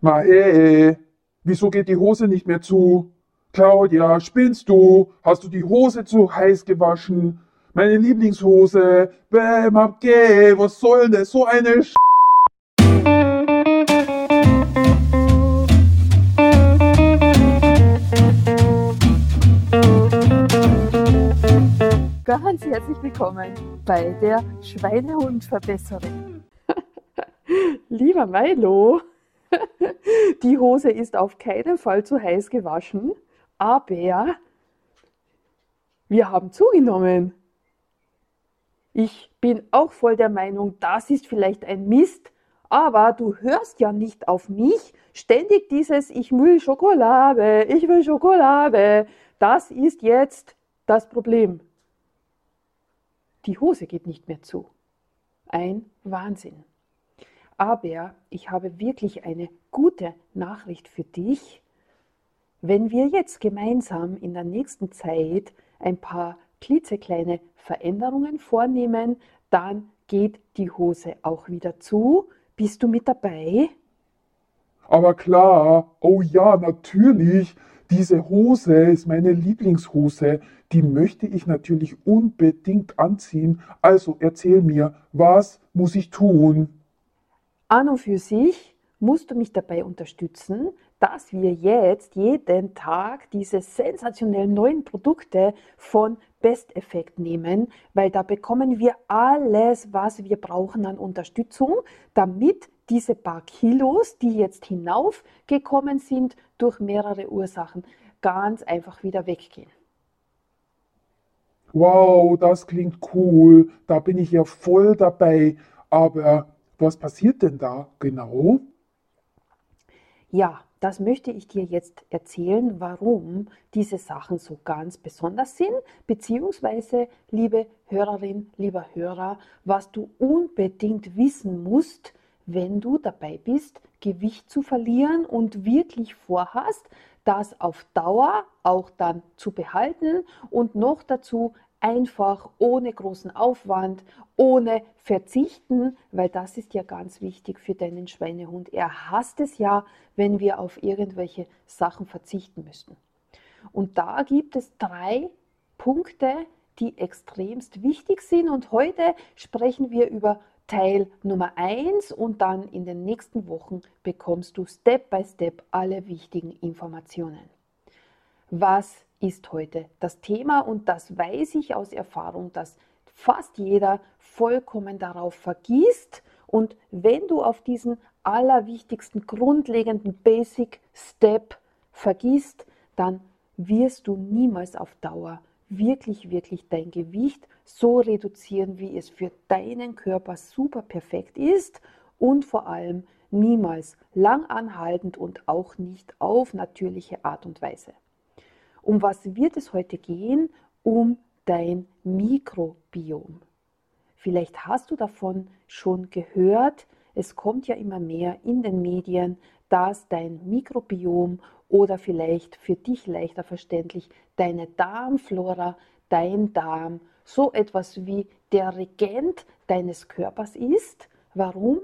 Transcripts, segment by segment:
Ma hey, wieso geht die Hose nicht mehr zu? Claudia, spinnst du? Hast du die Hose zu heiß gewaschen? Meine Lieblingshose. Bäm, abgeh, was soll denn so eine Sch Ganz herzlich willkommen bei der Schweinehundverbesserin. Lieber Milo, die Hose ist auf keinen Fall zu heiß gewaschen, aber wir haben zugenommen. Ich bin auch voll der Meinung, das ist vielleicht ein Mist, aber du hörst ja nicht auf mich. Ständig dieses Ich will Schokolade, ich will Schokolade. Das ist jetzt das Problem. Die Hose geht nicht mehr zu. Ein Wahnsinn. Aber ich habe wirklich eine gute Nachricht für dich. Wenn wir jetzt gemeinsam in der nächsten Zeit ein paar klitzekleine Veränderungen vornehmen, dann geht die Hose auch wieder zu. Bist du mit dabei? Aber klar, oh ja, natürlich. Diese Hose ist meine Lieblingshose. Die möchte ich natürlich unbedingt anziehen. Also erzähl mir, was muss ich tun? An und für sich musst du mich dabei unterstützen, dass wir jetzt jeden Tag diese sensationellen neuen Produkte von Best Effect nehmen, weil da bekommen wir alles, was wir brauchen an Unterstützung, damit diese paar Kilos, die jetzt hinaufgekommen sind durch mehrere Ursachen, ganz einfach wieder weggehen. Wow, das klingt cool. Da bin ich ja voll dabei. Aber was passiert denn da genau? Ja, das möchte ich dir jetzt erzählen, warum diese Sachen so ganz besonders sind, beziehungsweise, liebe Hörerin, lieber Hörer, was du unbedingt wissen musst, wenn du dabei bist, Gewicht zu verlieren und wirklich vorhast, das auf Dauer auch dann zu behalten und noch dazu einfach ohne großen Aufwand, ohne Verzichten, weil das ist ja ganz wichtig für deinen Schweinehund. Er hasst es ja, wenn wir auf irgendwelche Sachen verzichten müssen. Und da gibt es drei Punkte, die extremst wichtig sind. Und heute sprechen wir über Teil Nummer 1 und dann in den nächsten Wochen bekommst du Step by Step alle wichtigen Informationen. Was ist heute. Das Thema und das weiß ich aus Erfahrung, dass fast jeder vollkommen darauf vergisst und wenn du auf diesen allerwichtigsten grundlegenden Basic Step vergisst, dann wirst du niemals auf Dauer wirklich, wirklich dein Gewicht so reduzieren, wie es für deinen Körper super perfekt ist. Und vor allem niemals lang anhaltend und auch nicht auf natürliche Art und Weise. Um was wird es heute gehen? Um dein Mikrobiom. Vielleicht hast du davon schon gehört, es kommt ja immer mehr in den Medien, dass dein Mikrobiom oder vielleicht für dich leichter verständlich deine Darmflora, dein Darm so etwas wie der Regent deines Körpers ist. Warum?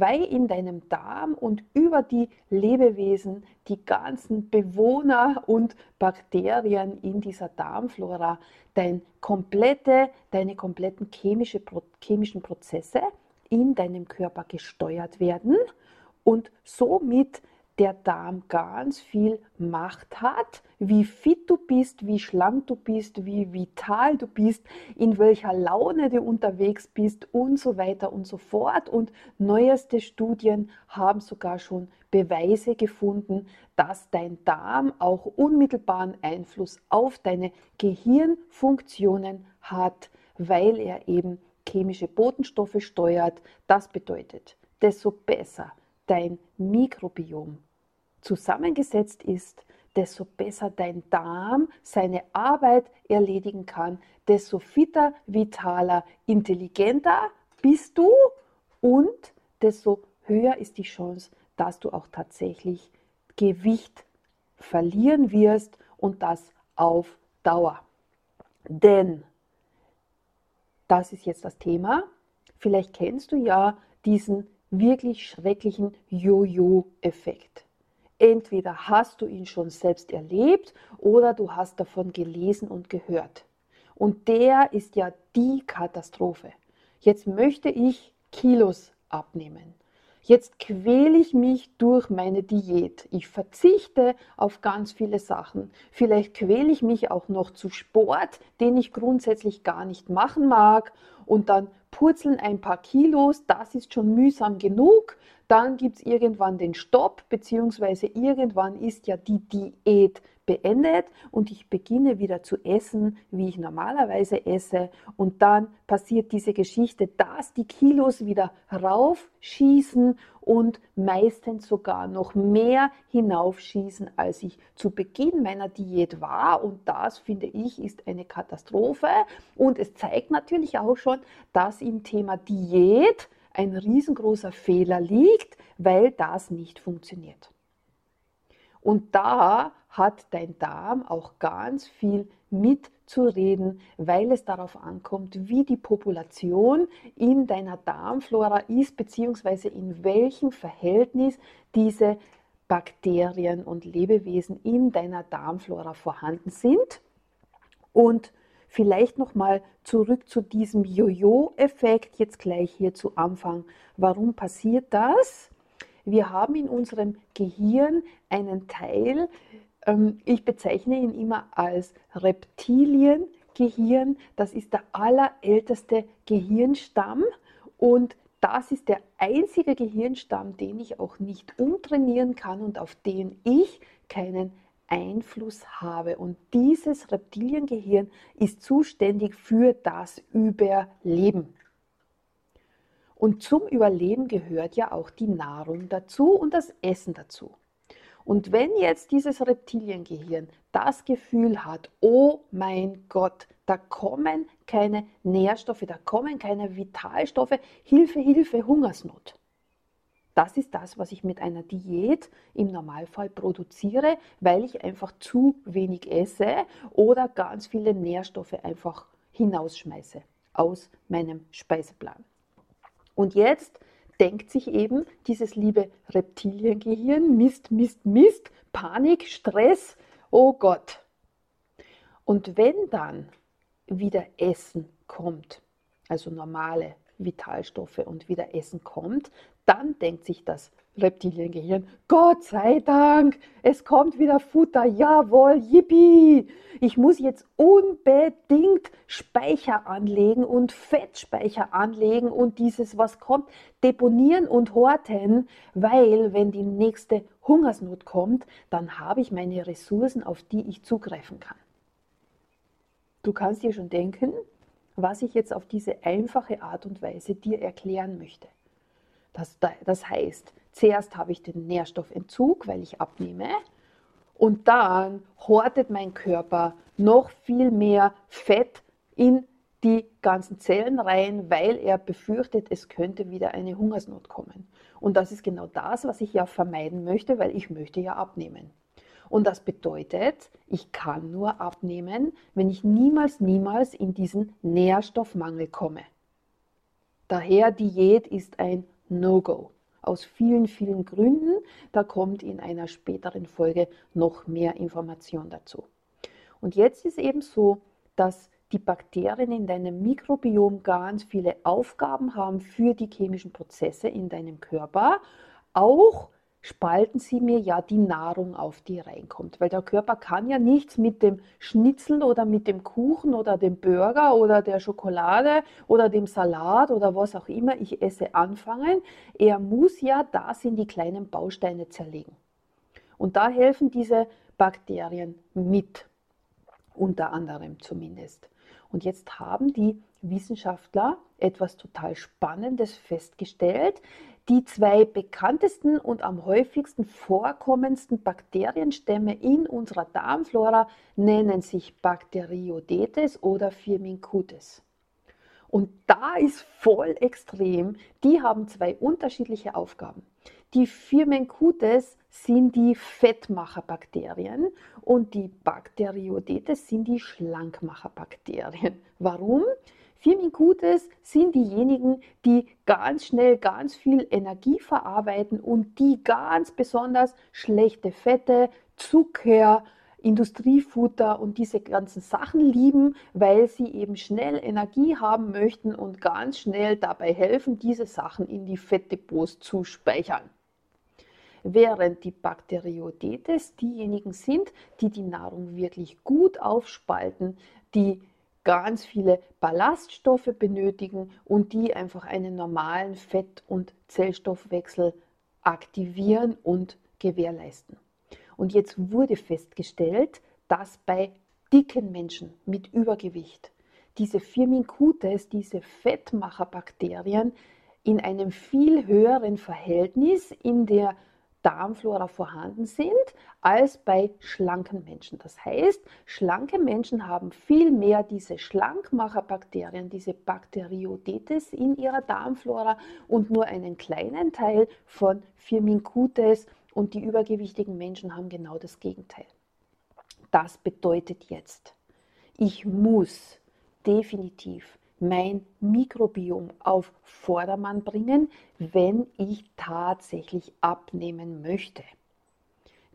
Weil in deinem Darm und über die Lebewesen die ganzen Bewohner und Bakterien in dieser Darmflora dein komplette, deine kompletten chemische, chemischen Prozesse in deinem Körper gesteuert werden und somit der Darm ganz viel Macht hat, wie fit du bist, wie schlank du bist, wie vital du bist, in welcher Laune du unterwegs bist und so weiter und so fort. Und neueste Studien haben sogar schon Beweise gefunden, dass dein Darm auch unmittelbaren Einfluss auf deine Gehirnfunktionen hat, weil er eben chemische Botenstoffe steuert. Das bedeutet, desto besser dein Mikrobiom zusammengesetzt ist, desto besser dein Darm seine Arbeit erledigen kann, desto fitter, vitaler, intelligenter bist du und desto höher ist die Chance, dass du auch tatsächlich Gewicht verlieren wirst und das auf Dauer. Denn, das ist jetzt das Thema, vielleicht kennst du ja diesen wirklich schrecklichen Jojo-Effekt. Entweder hast du ihn schon selbst erlebt oder du hast davon gelesen und gehört. Und der ist ja die Katastrophe. Jetzt möchte ich Kilos abnehmen. Jetzt quäle ich mich durch meine Diät. Ich verzichte auf ganz viele Sachen. Vielleicht quäle ich mich auch noch zu Sport, den ich grundsätzlich gar nicht machen mag. Und dann purzeln ein paar Kilos. Das ist schon mühsam genug. Dann gibt es irgendwann den Stopp, beziehungsweise irgendwann ist ja die Diät beendet und ich beginne wieder zu essen, wie ich normalerweise esse. Und dann passiert diese Geschichte, dass die Kilos wieder raufschießen und meistens sogar noch mehr hinaufschießen, als ich zu Beginn meiner Diät war. Und das, finde ich, ist eine Katastrophe. Und es zeigt natürlich auch schon, dass im Thema Diät ein riesengroßer Fehler liegt, weil das nicht funktioniert. Und da hat dein Darm auch ganz viel mitzureden, weil es darauf ankommt, wie die Population in deiner Darmflora ist, beziehungsweise in welchem Verhältnis diese Bakterien und Lebewesen in deiner Darmflora vorhanden sind. Und vielleicht nochmal zurück zu diesem Jojo-Effekt, jetzt gleich hier zu Anfang. Warum passiert das? Wir haben in unserem Gehirn einen Teil, ich bezeichne ihn immer als Reptiliengehirn. Das ist der allerälteste Gehirnstamm und das ist der einzige Gehirnstamm, den ich auch nicht umtrainieren kann und auf den ich keinen Einfluss habe. Und dieses Reptiliengehirn ist zuständig für das Überleben. Und zum Überleben gehört ja auch die Nahrung dazu und das Essen dazu. Und wenn jetzt dieses Reptiliengehirn das Gefühl hat, oh mein Gott, da kommen keine Nährstoffe, da kommen keine Vitalstoffe, Hilfe, Hilfe, Hungersnot. Das ist das, was ich mit einer Diät im Normalfall produziere, weil ich einfach zu wenig esse oder ganz viele Nährstoffe einfach hinausschmeiße aus meinem Speiseplan. Und jetzt denkt sich eben dieses liebe Reptiliengehirn, Mist, Mist, Mist, Panik, Stress, oh Gott. Und wenn dann wieder Essen kommt, also normale Vitalstoffe und wieder Essen kommt, dann denkt sich das Reptiliengehirn, Gott sei Dank, es kommt wieder Futter, jawohl, yippie. Ich muss jetzt unbedingt Speicher anlegen und Fettspeicher anlegen und dieses, was kommt, deponieren und horten, weil wenn die nächste Hungersnot kommt, dann habe ich meine Ressourcen, auf die ich zugreifen kann. Du kannst dir schon denken, was ich jetzt auf diese einfache Art und Weise dir erklären möchte. Das, das heißt, zuerst habe ich den Nährstoffentzug, weil ich abnehme, und dann hortet mein Körper noch viel mehr Fett in die ganzen Zellen rein, weil er befürchtet, es könnte wieder eine Hungersnot kommen. Und das ist genau das, was ich ja vermeiden möchte, weil ich möchte ja abnehmen. Und das bedeutet, ich kann nur abnehmen, wenn ich niemals, niemals in diesen Nährstoffmangel komme. Daher Diät ist ein No-Go. Aus vielen, vielen Gründen. Da kommt in einer späteren Folge noch mehr Information dazu. Und jetzt ist eben so, dass die Bakterien in deinem Mikrobiom ganz viele Aufgaben haben für die chemischen Prozesse in deinem Körper, auch spalten sie mir ja die Nahrung auf, die reinkommt. Weil der Körper kann ja nichts mit dem Schnitzel oder mit dem Kuchen oder dem Burger oder der Schokolade oder dem Salat oder was auch immer ich esse anfangen. Er muss ja das in die kleinen Bausteine zerlegen. Und da helfen diese Bakterien mit, unter anderem zumindest. Und jetzt haben die Wissenschaftler etwas total Spannendes festgestellt. Die zwei bekanntesten und am häufigsten vorkommendsten Bakterienstämme in unserer Darmflora nennen sich Bacteroidetes oder Firmicutes. Und da ist voll extrem, die haben zwei unterschiedliche Aufgaben. Die Firmicutes sind die Fettmacherbakterien und die Bacteroidetes sind die Schlankmacherbakterien. Warum? Firmingutes sind diejenigen, die ganz schnell ganz viel Energie verarbeiten und die ganz besonders schlechte Fette, Zucker, Industriefutter und diese ganzen Sachen lieben, weil sie eben schnell Energie haben möchten und ganz schnell dabei helfen, diese Sachen in die Fettdepots zu speichern. Während die Bakteriodetes diejenigen sind, die die Nahrung wirklich gut aufspalten, die ganz viele Ballaststoffe benötigen und die einfach einen normalen Fett- und Zellstoffwechsel aktivieren und gewährleisten. Und jetzt wurde festgestellt, dass bei dicken Menschen mit Übergewicht diese Firmicutes, diese Fettmacherbakterien, in einem viel höheren Verhältnis in der Darmflora vorhanden sind als bei schlanken Menschen. Das heißt, schlanke Menschen haben viel mehr diese Schlankmacherbakterien, diese Bakteriodetes in ihrer Darmflora und nur einen kleinen Teil von Firmicutes und die übergewichtigen Menschen haben genau das Gegenteil. Das bedeutet jetzt, ich muss definitiv mein Mikrobiom auf Vordermann bringen, wenn ich tatsächlich abnehmen möchte.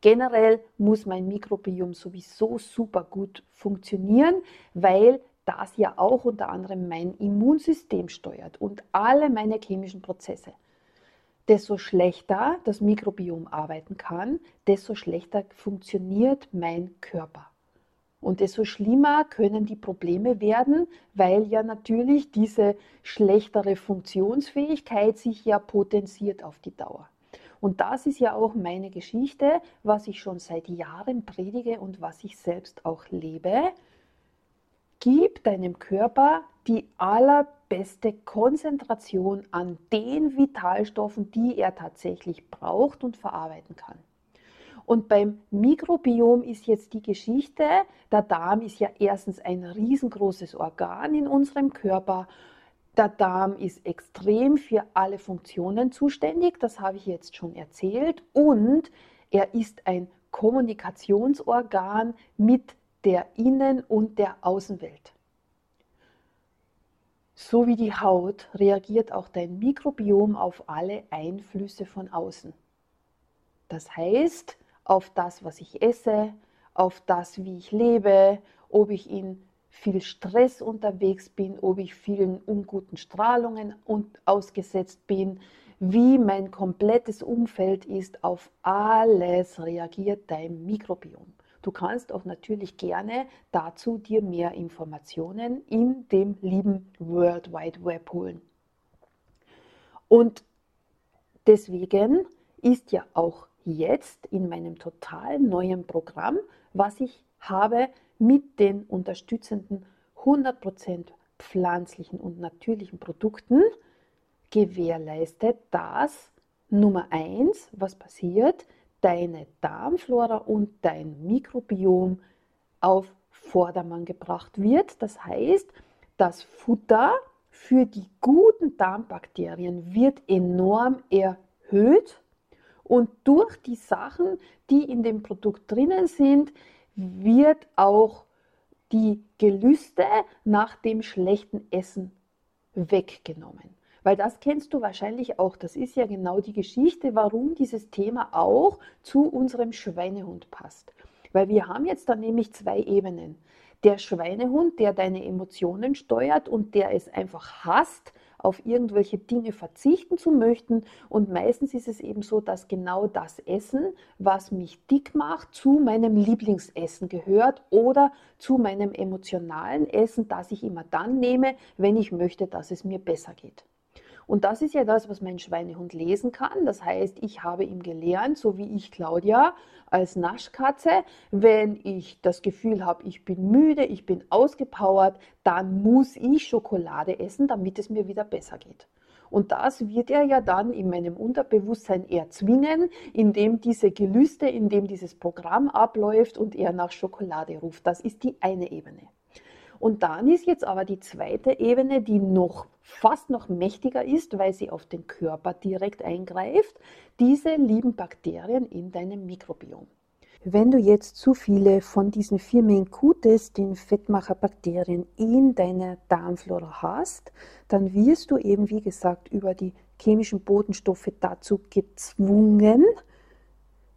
Generell muss mein Mikrobiom sowieso super gut funktionieren, weil das ja auch unter anderem mein Immunsystem steuert und alle meine chemischen Prozesse desto schlechter das Mikrobiom arbeiten kann, desto schlechter funktioniert mein Körper. Und desto schlimmer können die Probleme werden, weil ja natürlich diese schlechtere Funktionsfähigkeit sich ja potenziert auf die Dauer. Und das ist ja auch meine Geschichte, was ich schon seit Jahren predige und was ich selbst auch lebe. Gib deinem Körper die allerbeste Konzentration an den Vitalstoffen, die er tatsächlich braucht und verarbeiten kann. Und beim Mikrobiom ist jetzt die Geschichte, der Darm ist ja erstens ein riesengroßes Organ in unserem Körper. Der Darm ist extrem für alle Funktionen zuständig, das habe ich jetzt schon erzählt. Und er ist ein Kommunikationsorgan mit der Innen- und der Außenwelt. So wie die Haut reagiert auch dein Mikrobiom auf alle Einflüsse von außen. Das heißt, auf das, was ich esse, auf das, wie ich lebe, ob ich in viel Stress unterwegs bin, ob ich vielen unguten Strahlungen ausgesetzt bin, wie mein komplettes Umfeld ist, auf alles reagiert dein Mikrobiom. Du kannst auch natürlich gerne dazu dir mehr Informationen in dem lieben World Wide Web holen. Und deswegen ist ja auch jetzt in meinem total neuen Programm, was ich habe mit den unterstützenden 100% pflanzlichen und natürlichen Produkten, gewährleistet, dass Nummer eins, was passiert, deine Darmflora und dein Mikrobiom auf Vordermann gebracht wird. Das heißt, das Futter für die guten Darmbakterien wird enorm erhöht und durch die Sachen, die in dem Produkt drinnen sind, wird auch die Gelüste nach dem schlechten Essen weggenommen. Weil das kennst du wahrscheinlich auch. Das ist ja genau die Geschichte, warum dieses Thema auch zu unserem Schweinehund passt. Weil wir haben jetzt da nämlich zwei Ebenen. Der Schweinehund, der deine Emotionen steuert und der es einfach hasst, auf irgendwelche Dinge verzichten zu möchten. Und meistens ist es eben so, dass genau das Essen, was mich dick macht, zu meinem Lieblingsessen gehört oder zu meinem emotionalen Essen, das ich immer dann nehme, wenn ich möchte, dass es mir besser geht. Und das ist ja das, was mein Schweinehund lesen kann. Das heißt, ich habe ihm gelernt, so wie ich Claudia als Naschkatze, wenn ich das Gefühl habe, ich bin müde, ich bin ausgepowert, dann muss ich Schokolade essen, damit es mir wieder besser geht. Und das wird er ja dann in meinem Unterbewusstsein erzwingen, indem diese Gelüste, indem dieses Programm abläuft und er nach Schokolade ruft. Das ist die eine Ebene. Und dann ist jetzt aber die zweite Ebene, die noch fast noch mächtiger ist, weil sie auf den Körper direkt eingreift, diese lieben Bakterien in deinem Mikrobiom. Wenn du jetzt zu viele von diesen Firmicutes, den Fettmacherbakterien, in deiner Darmflora hast, dann wirst du eben, wie gesagt, über die chemischen Botenstoffe dazu gezwungen,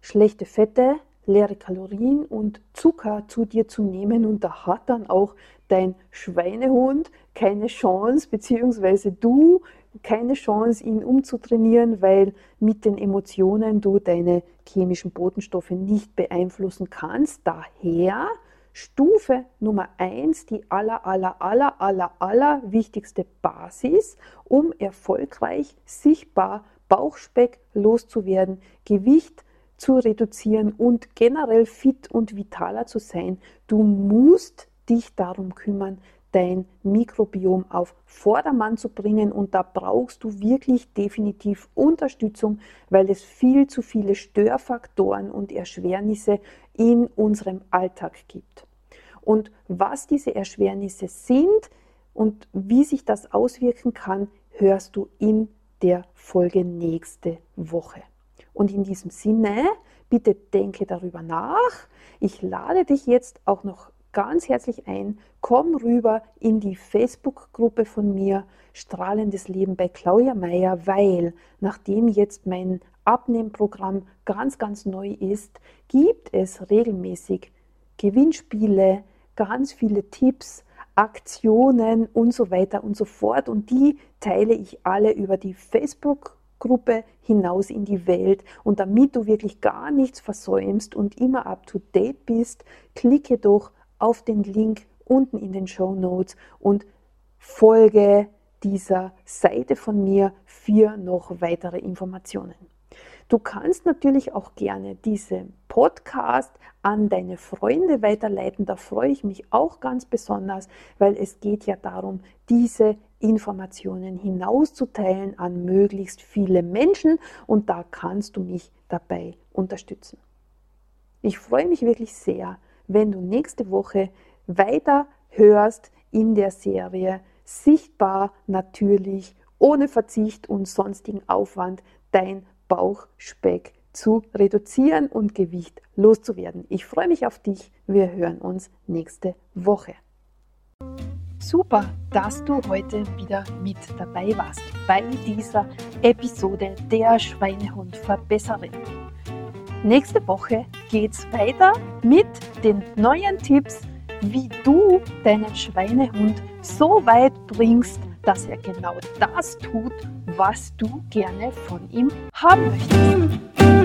schlechte Fette, leere Kalorien und Zucker zu dir zu nehmen. Und da hat dann auch dein Schweinehund keine Chance, beziehungsweise du keine Chance, ihn umzutrainieren, weil mit den Emotionen du deine chemischen Botenstoffe nicht beeinflussen kannst. Daher Stufe Nummer eins, die aller, aller, aller, aller, aller wichtigste Basis, um erfolgreich sichtbar Bauchspeck loszuwerden, Gewicht zu reduzieren und generell fit und vitaler zu sein. Du musst dich darum kümmern, dein Mikrobiom auf Vordermann zu bringen und da brauchst du wirklich definitiv Unterstützung, weil es viel zu viele Störfaktoren und Erschwernisse in unserem Alltag gibt. Und was diese Erschwernisse sind und wie sich das auswirken kann, hörst du in der Folge nächste Woche. Und in diesem Sinne, bitte denke darüber nach. Ich lade dich jetzt auch noch ganz herzlich ein, komm rüber in die Facebook-Gruppe von mir, Strahlendes Leben bei Claudia Meyer, weil nachdem jetzt mein Abnehmprogramm ganz, ganz neu ist, gibt es regelmäßig Gewinnspiele, ganz viele Tipps, Aktionen und so weiter und so fort. Und die teile ich alle über die Facebook-Gruppe hinaus in die Welt. Und damit du wirklich gar nichts versäumst und immer up to date bist, klicke doch auf den Link unten in den Show Notes und folge dieser Seite von mir für noch weitere Informationen. Du kannst natürlich auch gerne diesen Podcast an deine Freunde weiterleiten. Da freue ich mich auch ganz besonders, weil es geht ja darum, diese Informationen hinauszuteilen an möglichst viele Menschen und da kannst du mich dabei unterstützen. Ich freue mich wirklich sehr, wenn du nächste Woche weiter hörst in der Serie Sichtbar, natürlich, ohne Verzicht und sonstigen Aufwand dein Bauchspeck zu reduzieren und Gewicht loszuwerden. Ich freue mich auf dich. Wir hören uns nächste Woche. Super, dass du heute wieder mit dabei warst bei dieser Episode der Schweinehund-Verbesserin. Nächste Woche geht es weiter mit den neuen Tipps, wie du deinen Schweinehund so weit bringst, dass er genau das tut, was du gerne von ihm haben möchtest.